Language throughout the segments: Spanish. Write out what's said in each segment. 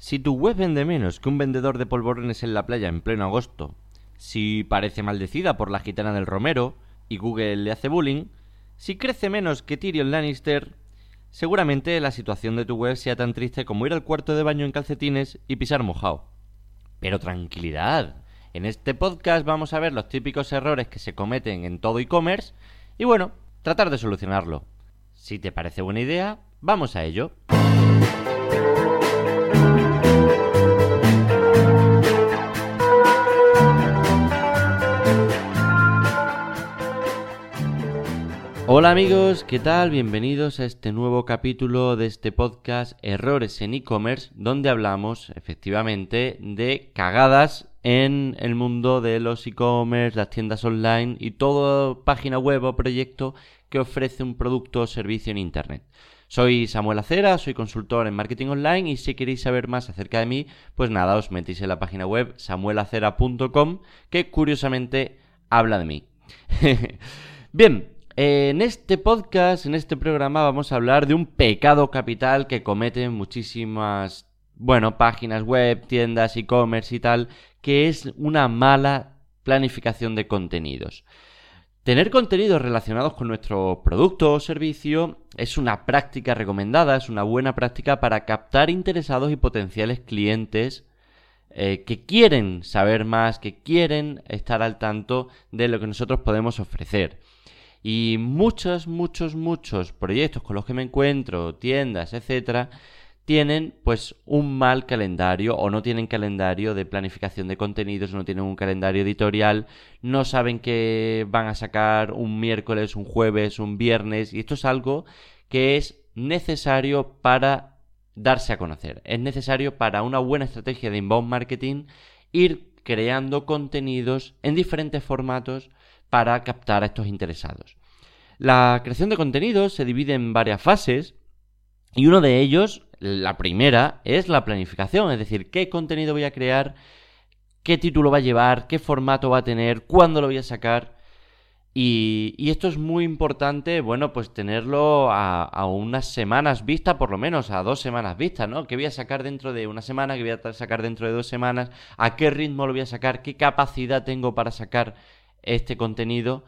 Si tu web vende menos que un vendedor de polvorones en la playa en pleno agosto, si parece maldecida por la gitana del Romero y Google le hace bullying, si crece menos que Tyrion Lannister, seguramente la situación de tu web sea tan triste como ir al cuarto de baño en calcetines y pisar mojado. Pero tranquilidad, en este podcast vamos a ver los típicos errores que se cometen en todo e-commerce y bueno, tratar de solucionarlo. Si te parece buena idea, vamos a ello. Hola amigos, ¿qué tal? Bienvenidos a este nuevo capítulo de este podcast Errores en e-commerce, donde hablamos efectivamente de cagadas en el mundo de los e-commerce, las tiendas online y toda página web o proyecto que ofrece un producto o servicio en Internet. Soy Samuel Acera, soy consultor en marketing online y si queréis saber más acerca de mí, pues nada, os metéis en la página web samuelacera.com que curiosamente habla de mí. Bien, en este podcast, en este programa, vamos a hablar de un pecado capital que cometen muchísimas, bueno, páginas web, tiendas, e-commerce y tal, que es una mala planificación de contenidos. Tener contenidos relacionados con nuestro producto o servicio es una práctica recomendada, es una buena práctica para captar interesados y potenciales clientes eh, que quieren saber más, que quieren estar al tanto de lo que nosotros podemos ofrecer. Y muchos, muchos, muchos proyectos con los que me encuentro, tiendas, etcétera, tienen pues un mal calendario o no tienen calendario de planificación de contenidos, no tienen un calendario editorial, no saben que van a sacar un miércoles, un jueves, un viernes y esto es algo que es necesario para darse a conocer. Es necesario para una buena estrategia de inbound marketing ir creando contenidos en diferentes formatos para captar a estos interesados. La creación de contenidos se divide en varias fases y uno de ellos, la primera, es la planificación, es decir, qué contenido voy a crear, qué título va a llevar, qué formato va a tener, cuándo lo voy a sacar. Y, esto es muy importante, bueno, pues tenerlo a, a, unas semanas vista, por lo menos a dos semanas vista, ¿no? ¿Qué voy a sacar dentro de una semana? ¿Qué voy a sacar dentro de dos semanas? ¿A qué ritmo lo voy a sacar? ¿Qué capacidad tengo para sacar este contenido,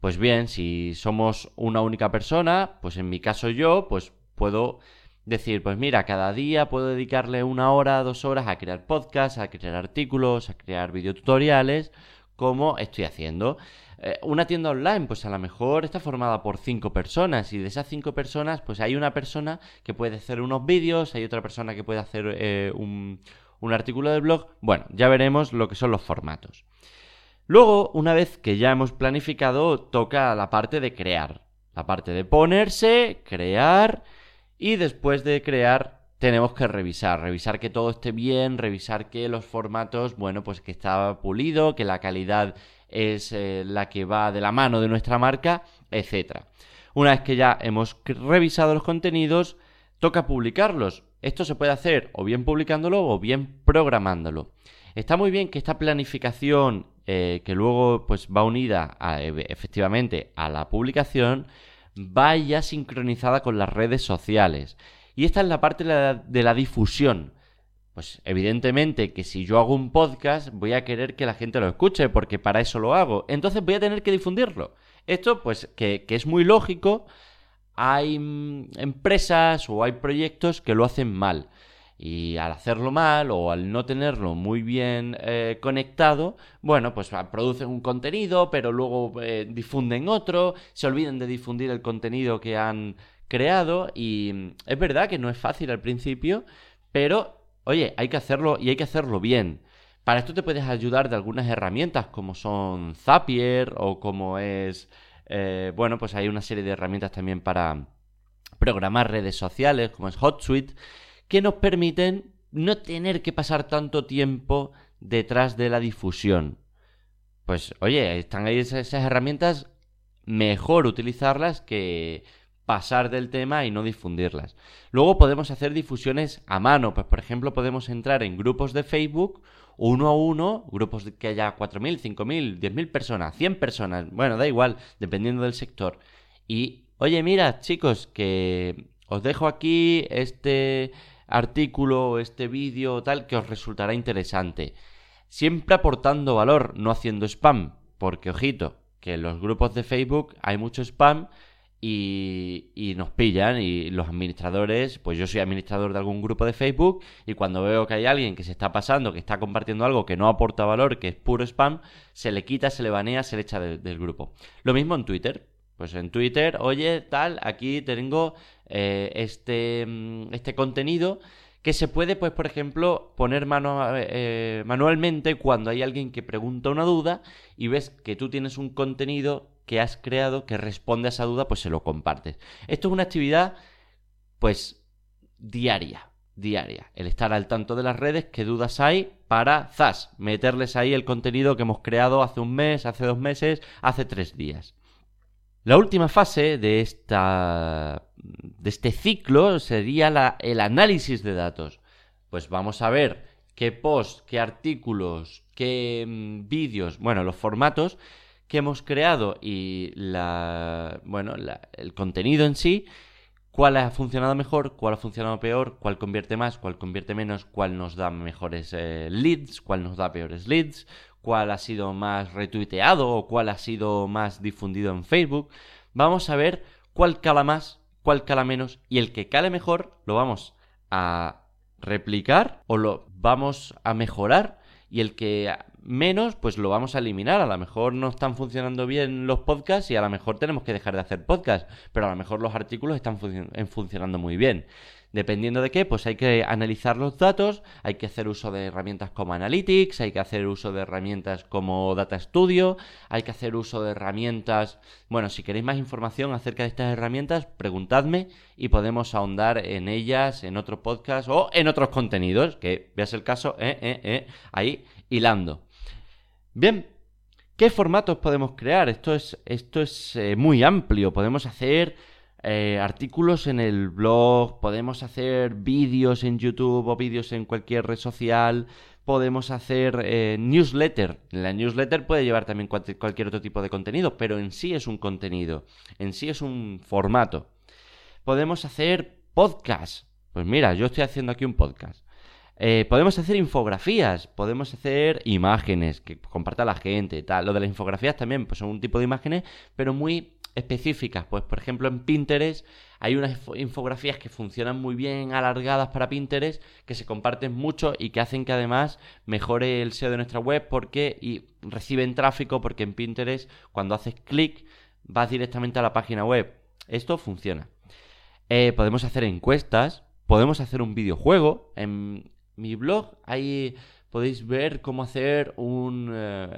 pues bien, si somos una única persona, pues en mi caso yo, pues puedo decir, pues mira, cada día puedo dedicarle una hora, dos horas a crear podcasts, a crear artículos, a crear videotutoriales, como estoy haciendo. Eh, una tienda online, pues a lo mejor está formada por cinco personas y de esas cinco personas, pues hay una persona que puede hacer unos vídeos, hay otra persona que puede hacer eh, un, un artículo de blog. Bueno, ya veremos lo que son los formatos. Luego, una vez que ya hemos planificado, toca la parte de crear. La parte de ponerse, crear y después de crear tenemos que revisar, revisar que todo esté bien, revisar que los formatos, bueno, pues que está pulido, que la calidad es eh, la que va de la mano de nuestra marca, etc. Una vez que ya hemos revisado los contenidos, toca publicarlos. Esto se puede hacer o bien publicándolo o bien programándolo. Está muy bien que esta planificación eh, que luego pues va unida efectivamente a la publicación, vaya sincronizada con las redes sociales. Y esta es la parte de la, difusión. Pues evidentemente que si yo hago un podcast voy a querer que la gente lo escuche porque para eso lo hago. Entonces voy a tener que difundirlo. Esto pues que, que es muy lógico. Hay mm, empresas o hay proyectos que lo hacen mal. Y al hacerlo mal o al no tenerlo muy bien eh, conectado, bueno, pues ah, producen un contenido, pero luego eh, difunden otro, se olviden de difundir el contenido que han creado y mm, es verdad que no es fácil al principio, pero oye, hay que hacerlo y hay que hacerlo bien. Para esto te puedes ayudar de algunas herramientas como son Zapier o como es... Eh, bueno, pues hay una serie de herramientas también para programar redes sociales como es HotSuite que nos permiten no tener que pasar tanto tiempo detrás de la difusión. Pues oye, están ahí esas, herramientas, mejor utilizarlas que pasar del tema y no difundirlas. Luego podemos hacer difusiones a mano, pues por ejemplo podemos entrar en grupos de Facebook uno a uno, grupos que haya 4.000, 5.000, 10.000 personas, 100 personas, bueno, da igual, dependiendo del sector. Y, oye, mira, chicos, que os dejo aquí este artículo este vídeo tal que os resultará interesante. Siempre aportando valor, no haciendo spam, porque ojito, que en los grupos de Facebook hay mucho spam y, nos pillan y los administradores, pues yo soy administrador de algún grupo de Facebook y cuando veo que hay alguien que se está pasando, que está compartiendo algo que no aporta valor, que es puro spam, se le quita, se le banea, se le echa del grupo. Lo mismo en Twitter. Pues en Twitter, oye, tal, aquí tengo eh, este, mm, este contenido que se puede, pues, por ejemplo, poner mano, eh, manualmente cuando hay alguien que pregunta una duda y ves que tú tienes un contenido que has creado que responde a esa duda, pues se lo compartes. Esto es una actividad, pues, diaria, diaria. El estar al tanto de las redes, qué dudas hay, para, zas, meterles ahí el contenido que hemos creado hace un mes, hace dos meses, hace tres días. La última fase de, esta, de este ciclo sería el análisis de datos. Pues vamos a ver qué posts, qué artículos, qué mm, vídeos, bueno, los formatos que hemos creado y bueno, el contenido en sí, cuál ha funcionado mejor, cuál ha funcionado peor, cuál convierte más, cuál convierte menos, cuál nos da mejores eh, leads, cuál nos da peores leads, cuál ha sido más retuiteado o cuál ha sido más difundido en Facebook. Vamos a ver cuál cala más, cuál cala menos y el que cale mejor lo vamos a replicar o lo vamos a mejorar y el que menos, pues lo vamos a eliminar. A lo mejor no están funcionando bien los podcasts y a lo mejor tenemos que dejar de hacer podcasts, pero a lo mejor los artículos están funcionando muy bien. Dependiendo de qué, pues hay que analizar los datos, hay que hacer uso de herramientas como Analytics, hay que hacer uso de herramientas como Data Studio, hay que hacer uso de herramientas... Bueno, si queréis más información acerca de estas herramientas, preguntadme y podemos ahondar en ellas en otro podcast o en otros contenidos, que veas el caso, eh, eh, eh, ahí hilando. Bien, ¿qué formatos podemos crear? Esto es, esto es muy amplio, podemos hacer eh, artículos en el blog, podemos hacer vídeos en YouTube o vídeos en cualquier red social, podemos hacer eh, newsletter. La newsletter puede llevar también cualquier otro tipo de contenido, pero en sí es un contenido, en sí es un formato. Podemos hacer podcast. Pues mira, yo estoy haciendo aquí un podcast. Eh, podemos hacer infografías, podemos hacer imágenes que comparta la gente, tal. Lo de las infografías también pues son un tipo de imágenes, pero muy específicas. Pues, por ejemplo, en Pinterest hay unas infografías que funcionan muy bien alargadas para Pinterest, que se comparten mucho y que hacen que además mejore el SEO de nuestra web porque y reciben tráfico porque en Pinterest cuando haces clic vas directamente a la página web. Esto funciona. Eh, podemos hacer encuestas, podemos hacer un videojuego. En mi blog hay podéis ver cómo hacer un eh,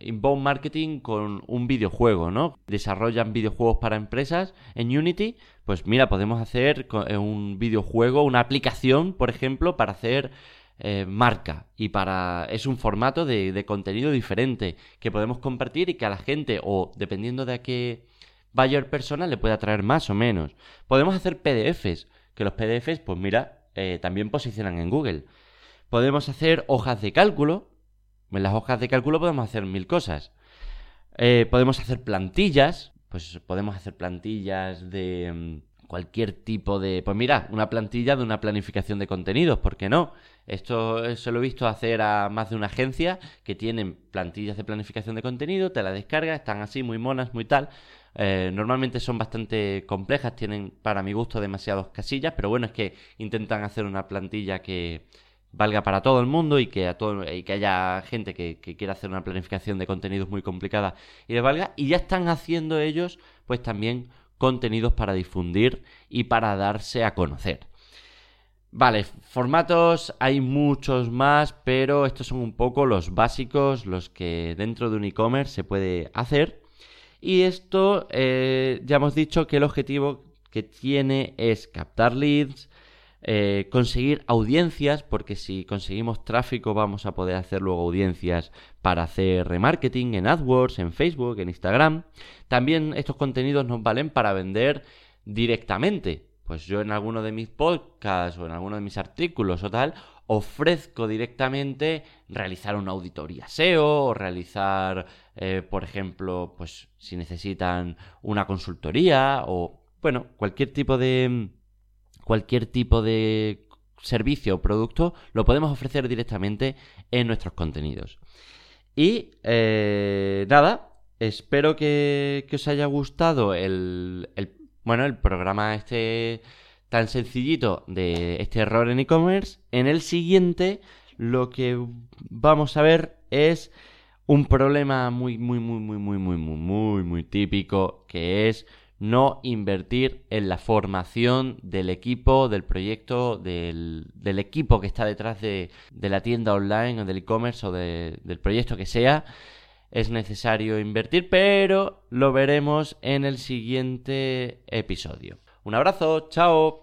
inbound marketing con un videojuego, ¿no? Desarrollan videojuegos para empresas en Unity, pues mira, podemos hacer eh, un videojuego, una aplicación, por ejemplo, para hacer eh, marca y para es un formato de, contenido diferente que podemos compartir y que a la gente o dependiendo de a qué buyer persona le puede atraer más o menos. Podemos hacer PDFs, que los PDFs, pues mira, también posicionan en Google. Podemos hacer hojas de cálculo. En las hojas de cálculo podemos hacer mil cosas. Eh, podemos hacer plantillas. Pues podemos hacer plantillas de mm, cualquier tipo de... Pues mira, una plantilla de una planificación de contenidos, ¿por qué no? Esto se lo he visto hacer a más de una agencia que tienen plantillas de planificación de contenido, te la descargas, están así muy monas, muy tal. Eh, normalmente son bastante complejas, tienen para mi gusto demasiadas casillas, pero bueno, es que intentan hacer una plantilla que, valga para todo el mundo y que, a todo, y que haya gente que, quiera hacer una planificación de contenidos muy complicada y les valga. Y ya están haciendo ellos, pues también contenidos para difundir y para darse a conocer. Vale, formatos hay muchos más, pero estos son un poco los básicos, los que dentro de un e-commerce se puede hacer. Y esto eh, ya hemos dicho que el objetivo que tiene es captar leads, eh, conseguir audiencias, porque si conseguimos tráfico vamos a poder hacer luego audiencias para hacer remarketing en AdWords, en Facebook, en Instagram. También estos contenidos nos valen para vender directamente. Pues yo en alguno de mis podcasts o en alguno de mis artículos o tal, ofrezco directamente realizar una auditoría SEO o realizar, eh, por ejemplo, pues si necesitan una consultoría o, bueno, cualquier tipo de cualquier tipo de servicio o producto lo podemos ofrecer directamente en nuestros contenidos. Y eh, nada, espero que, os haya gustado el, bueno, el programa este tan sencillito de este error en e-commerce. En el siguiente lo que vamos a ver es un problema muy, muy, muy, muy, muy, muy, muy, muy, muy típico que es no invertir en la formación del equipo, del proyecto, del, equipo que está detrás de, la tienda online o del e-commerce o del proyecto que sea. Es necesario invertir, pero lo veremos en el siguiente episodio. Un abrazo, chao.